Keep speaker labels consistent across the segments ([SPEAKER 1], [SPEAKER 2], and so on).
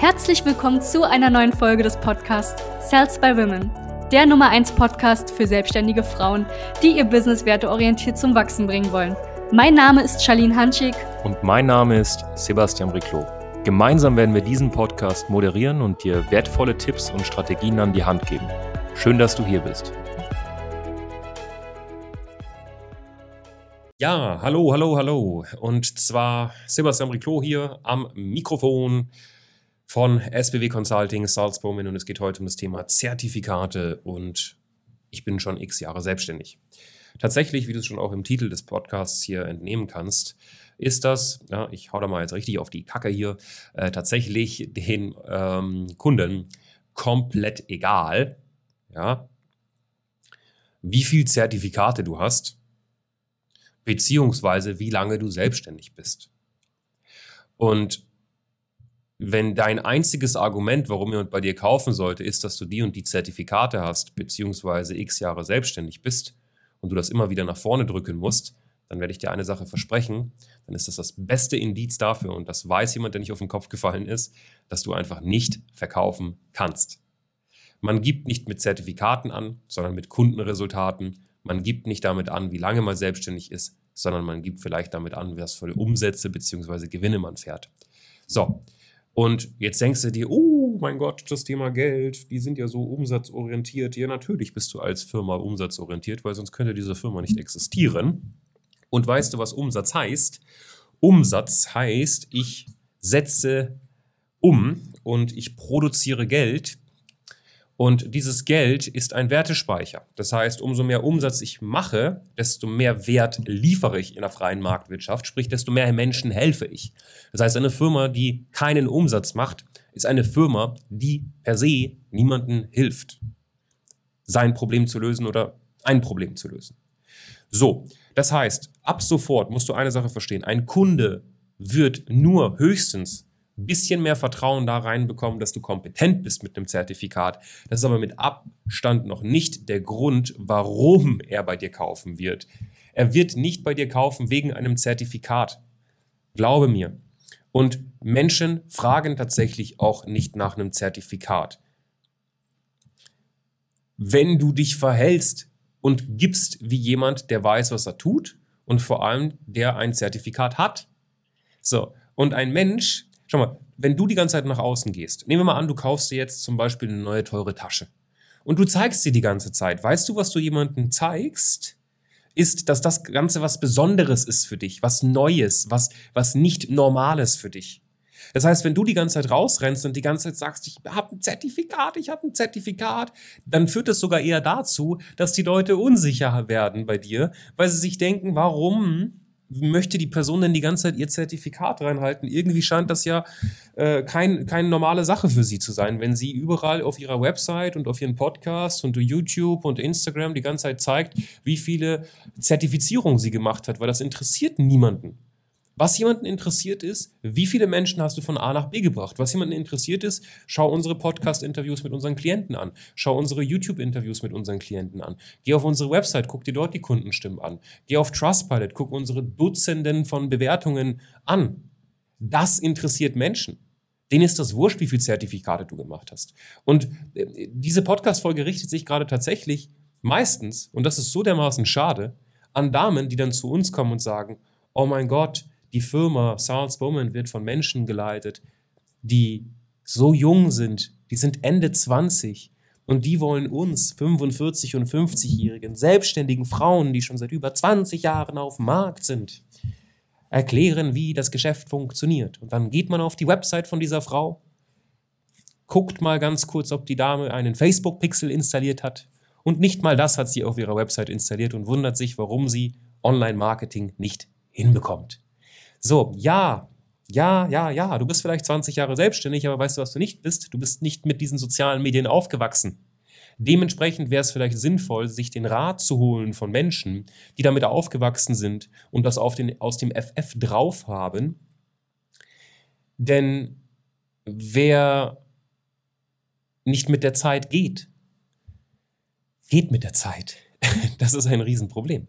[SPEAKER 1] Herzlich willkommen zu einer neuen Folge des Podcasts Sales by Women, der Nummer 1 Podcast für selbstständige Frauen, die ihr Business werteorientiert zum Wachsen bringen wollen. Mein Name ist Charlene Hanschig.
[SPEAKER 2] Und mein Name ist Sebastian Riclo. Gemeinsam werden wir diesen Podcast moderieren und dir wertvolle Tipps und Strategien an die Hand geben. Schön, dass du hier bist. Ja, hallo, hallo, hallo. Und zwar Sebastian Riclo hier am Mikrofon von SBW Consulting Salzburg und es geht heute um das Thema Zertifikate und ich bin schon x Jahre selbstständig. Tatsächlich, wie du es schon auch im Titel des Podcasts hier entnehmen kannst, ist das, ja, ich hau da mal jetzt richtig auf die Kacke hier, äh, tatsächlich den ähm, Kunden komplett egal, ja, wie viel Zertifikate du hast, beziehungsweise wie lange du selbstständig bist. Und wenn dein einziges Argument, warum jemand bei dir kaufen sollte, ist, dass du die und die Zertifikate hast, beziehungsweise x Jahre selbstständig bist und du das immer wieder nach vorne drücken musst, dann werde ich dir eine Sache versprechen, dann ist das das beste Indiz dafür und das weiß jemand, der nicht auf den Kopf gefallen ist, dass du einfach nicht verkaufen kannst. Man gibt nicht mit Zertifikaten an, sondern mit Kundenresultaten. Man gibt nicht damit an, wie lange man selbstständig ist, sondern man gibt vielleicht damit an, was für Umsätze bzw. Gewinne man fährt. So, und jetzt denkst du dir, oh mein Gott, das Thema Geld, die sind ja so umsatzorientiert. Ja, natürlich bist du als Firma umsatzorientiert, weil sonst könnte diese Firma nicht existieren. Und weißt du, was Umsatz heißt? Umsatz heißt, ich setze um und ich produziere Geld. Und dieses Geld ist ein Wertespeicher. Das heißt, umso mehr Umsatz ich mache, desto mehr Wert liefere ich in der freien Marktwirtschaft, sprich, desto mehr Menschen helfe ich. Das heißt, eine Firma, die keinen Umsatz macht, ist eine Firma, die per se niemandem hilft, sein Problem zu lösen oder ein Problem zu lösen. So, das heißt, ab sofort musst du eine Sache verstehen. Ein Kunde wird nur höchstens ein bisschen mehr Vertrauen da reinbekommen, dass du kompetent bist mit einem Zertifikat. Das ist aber mit Abstand noch nicht der Grund, warum er bei dir kaufen wird. Er wird nicht bei dir kaufen wegen einem Zertifikat. Glaube mir. Und Menschen fragen tatsächlich auch nicht nach einem Zertifikat. Wenn du dich verhältst und gibst wie jemand, der weiß, was er tut und vor allem der ein Zertifikat hat. So, und ein Mensch, schau mal, wenn du die ganze Zeit nach außen gehst, nehmen wir mal an, du kaufst dir jetzt zum Beispiel eine neue teure Tasche und du zeigst sie die ganze Zeit. Weißt du, was du jemandem zeigst? Ist, dass das Ganze was Besonderes ist für dich, was Neues, was, was nicht Normales für dich. Das heißt, wenn du die ganze Zeit rausrennst und die ganze Zeit sagst, ich habe ein Zertifikat, ich habe ein Zertifikat, dann führt es sogar eher dazu, dass die Leute unsicher werden bei dir, weil sie sich denken, warum möchte die Person denn die ganze Zeit ihr Zertifikat reinhalten? Irgendwie scheint das ja äh, kein, keine normale Sache für sie zu sein, wenn sie überall auf ihrer Website und auf ihren Podcast und YouTube und Instagram die ganze Zeit zeigt, wie viele Zertifizierungen sie gemacht hat, weil das interessiert niemanden. Was jemanden interessiert ist, wie viele Menschen hast du von A nach B gebracht? Was jemanden interessiert ist, schau unsere Podcast-Interviews mit unseren Klienten an. Schau unsere YouTube-Interviews mit unseren Klienten an. Geh auf unsere Website, guck dir dort die Kundenstimmen an. Geh auf Trustpilot, guck unsere Dutzenden von Bewertungen an. Das interessiert Menschen. Denen ist das wurscht, wie viele Zertifikate du gemacht hast. Und äh, diese Podcast-Folge richtet sich gerade tatsächlich meistens, und das ist so dermaßen schade, an Damen, die dann zu uns kommen und sagen, oh mein Gott, die Firma Charles Bowman wird von Menschen geleitet, die so jung sind, die sind Ende 20 und die wollen uns 45 und 50-jährigen selbstständigen Frauen, die schon seit über 20 Jahren auf dem Markt sind, erklären, wie das Geschäft funktioniert. Und dann geht man auf die Website von dieser Frau, guckt mal ganz kurz, ob die Dame einen Facebook-Pixel installiert hat. Und nicht mal das hat sie auf ihrer Website installiert und wundert sich, warum sie Online-Marketing nicht hinbekommt. So, ja, ja, ja, ja, du bist vielleicht 20 Jahre selbstständig, aber weißt du, was du nicht bist? Du bist nicht mit diesen sozialen Medien aufgewachsen. Dementsprechend wäre es vielleicht sinnvoll, sich den Rat zu holen von Menschen, die damit aufgewachsen sind und das auf den, aus dem FF drauf haben. Denn wer nicht mit der Zeit geht, geht mit der Zeit. Das ist ein Riesenproblem.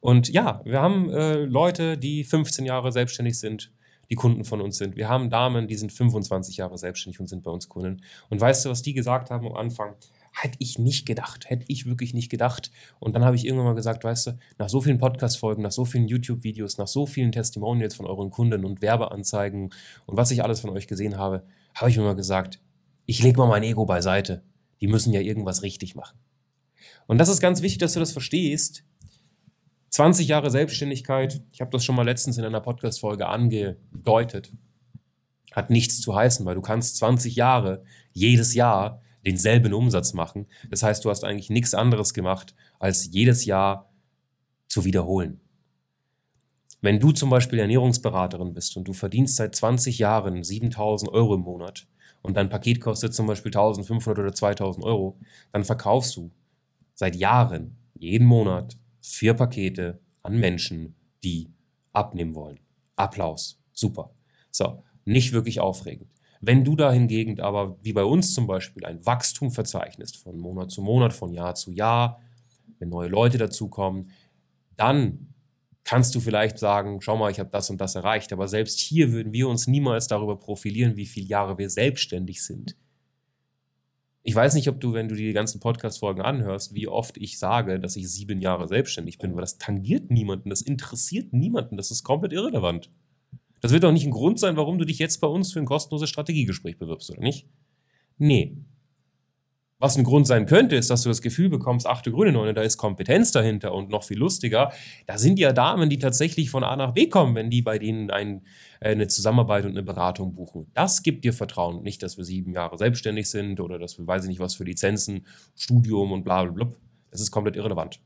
[SPEAKER 2] Und ja, wir haben äh, Leute, die 15 Jahre selbstständig sind, die Kunden von uns sind. Wir haben Damen, die sind 25 Jahre selbstständig und sind bei uns Kunden. Und weißt du, was die gesagt haben am Anfang? Hätte ich nicht gedacht, hätte ich wirklich nicht gedacht. Und dann habe ich irgendwann mal gesagt, weißt du, nach so vielen Podcast-Folgen, nach so vielen YouTube-Videos, nach so vielen Testimonials von euren Kunden und Werbeanzeigen und was ich alles von euch gesehen habe, habe ich mir mal gesagt, ich lege mal mein Ego beiseite. Die müssen ja irgendwas richtig machen. Und das ist ganz wichtig, dass du das verstehst. 20 Jahre Selbstständigkeit, ich habe das schon mal letztens in einer Podcast-Folge angedeutet, hat nichts zu heißen, weil du kannst 20 Jahre jedes Jahr denselben Umsatz machen. Das heißt, du hast eigentlich nichts anderes gemacht, als jedes Jahr zu wiederholen. Wenn du zum Beispiel Ernährungsberaterin bist und du verdienst seit 20 Jahren 7000 Euro im Monat und dein Paket kostet zum Beispiel 1500 oder 2000 Euro, dann verkaufst du seit Jahren jeden Monat vier Pakete an Menschen, die abnehmen wollen. Applaus. Super. So, nicht wirklich aufregend. Wenn du da hingegen aber, wie bei uns zum Beispiel, ein Wachstum verzeichnest von Monat zu Monat, von Jahr zu Jahr, wenn neue Leute dazukommen, dann kannst du vielleicht sagen, schau mal, ich habe das und das erreicht. Aber selbst hier würden wir uns niemals darüber profilieren, wie viele Jahre wir selbstständig sind. Ich weiß nicht, ob du, wenn du die ganzen Podcast-Folgen anhörst, wie oft ich sage, dass ich sieben Jahre selbstständig bin, weil das tangiert niemanden, das interessiert niemanden, das ist komplett irrelevant. Das wird doch nicht ein Grund sein, warum du dich jetzt bei uns für ein kostenloses Strategiegespräch bewirbst, oder nicht? Nee. Was ein Grund sein könnte, ist, dass du das Gefühl bekommst, ach du grüne Neune, da ist Kompetenz dahinter und noch viel lustiger. Da sind ja Damen, die tatsächlich von A nach B kommen, wenn die bei denen ein, äh, eine Zusammenarbeit und eine Beratung buchen. Das gibt dir Vertrauen. Nicht, dass wir sieben Jahre selbstständig sind oder dass wir weiß ich nicht was für Lizenzen, Studium und bla bla bla. Das ist komplett irrelevant.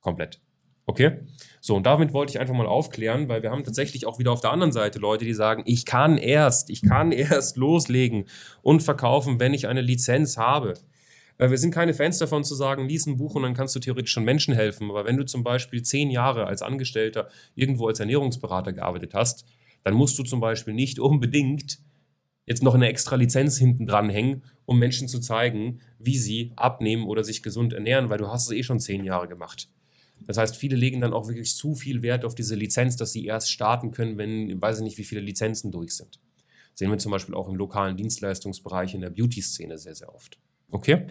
[SPEAKER 2] Komplett. Okay? So, und damit wollte ich einfach mal aufklären, weil wir haben tatsächlich auch wieder auf der anderen Seite Leute, die sagen, ich kann erst, ich kann erst loslegen und verkaufen, wenn ich eine Lizenz habe. Äh, wir sind keine Fans davon zu sagen, lies ein Buch und dann kannst du theoretisch schon Menschen helfen. Aber wenn du zum Beispiel zehn Jahre als Angestellter irgendwo als Ernährungsberater gearbeitet hast, dann musst du zum Beispiel nicht unbedingt jetzt noch eine extra Lizenz hinten dran hängen, um Menschen zu zeigen, wie sie abnehmen oder sich gesund ernähren, weil du hast es eh schon zehn Jahre gemacht. Das heißt, viele legen dann auch wirklich zu viel Wert auf diese Lizenz, dass sie erst starten können, wenn, weiß ich nicht, wie viele Lizenzen durch sind. Sehen wir zum Beispiel auch im lokalen Dienstleistungsbereich in der Beauty-Szene sehr, sehr oft. Okay?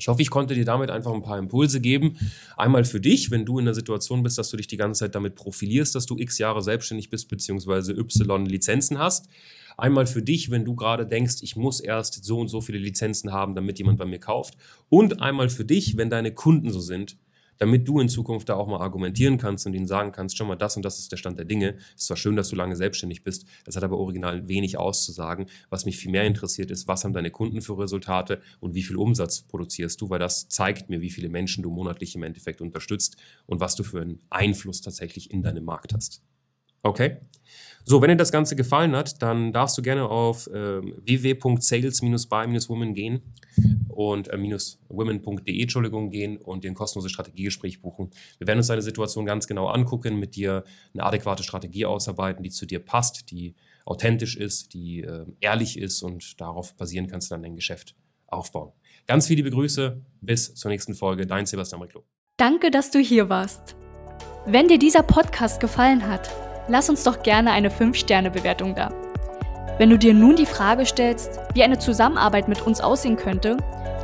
[SPEAKER 2] Ich hoffe, ich konnte dir damit einfach ein paar Impulse geben. Einmal für dich, wenn du in der Situation bist, dass du dich die ganze Zeit damit profilierst, dass du x Jahre selbstständig bist, beziehungsweise y Lizenzen hast. Einmal für dich, wenn du gerade denkst, ich muss erst so und so viele Lizenzen haben, damit jemand bei mir kauft. Und einmal für dich, wenn deine Kunden so sind, damit du in Zukunft da auch mal argumentieren kannst und ihnen sagen kannst, schon mal, das und das ist der Stand der Dinge. Es ist zwar schön, dass du lange selbstständig bist, das hat aber original wenig auszusagen. Was mich viel mehr interessiert ist, was haben deine Kunden für Resultate und wie viel Umsatz produzierst du, weil das zeigt mir, wie viele Menschen du monatlich im Endeffekt unterstützt und was du für einen Einfluss tatsächlich in deinem Markt hast. Okay? So, wenn dir das Ganze gefallen hat, dann darfst du gerne auf äh, www.sales-by-women gehen und äh, women.de Entschuldigung gehen und dir ein kostenloses Strategiegespräch buchen. Wir werden uns deine Situation ganz genau angucken, mit dir eine adäquate Strategie ausarbeiten, die zu dir passt, die authentisch ist, die äh, ehrlich ist und darauf basieren kannst du dann dein Geschäft aufbauen. Ganz viele Grüße, bis zur nächsten Folge. Dein Sebastian Riclo.
[SPEAKER 1] Danke, dass du hier warst. Wenn dir dieser Podcast gefallen hat, lass uns doch gerne eine 5-Sterne-Bewertung da. Wenn du dir nun die Frage stellst, wie eine Zusammenarbeit mit uns aussehen könnte,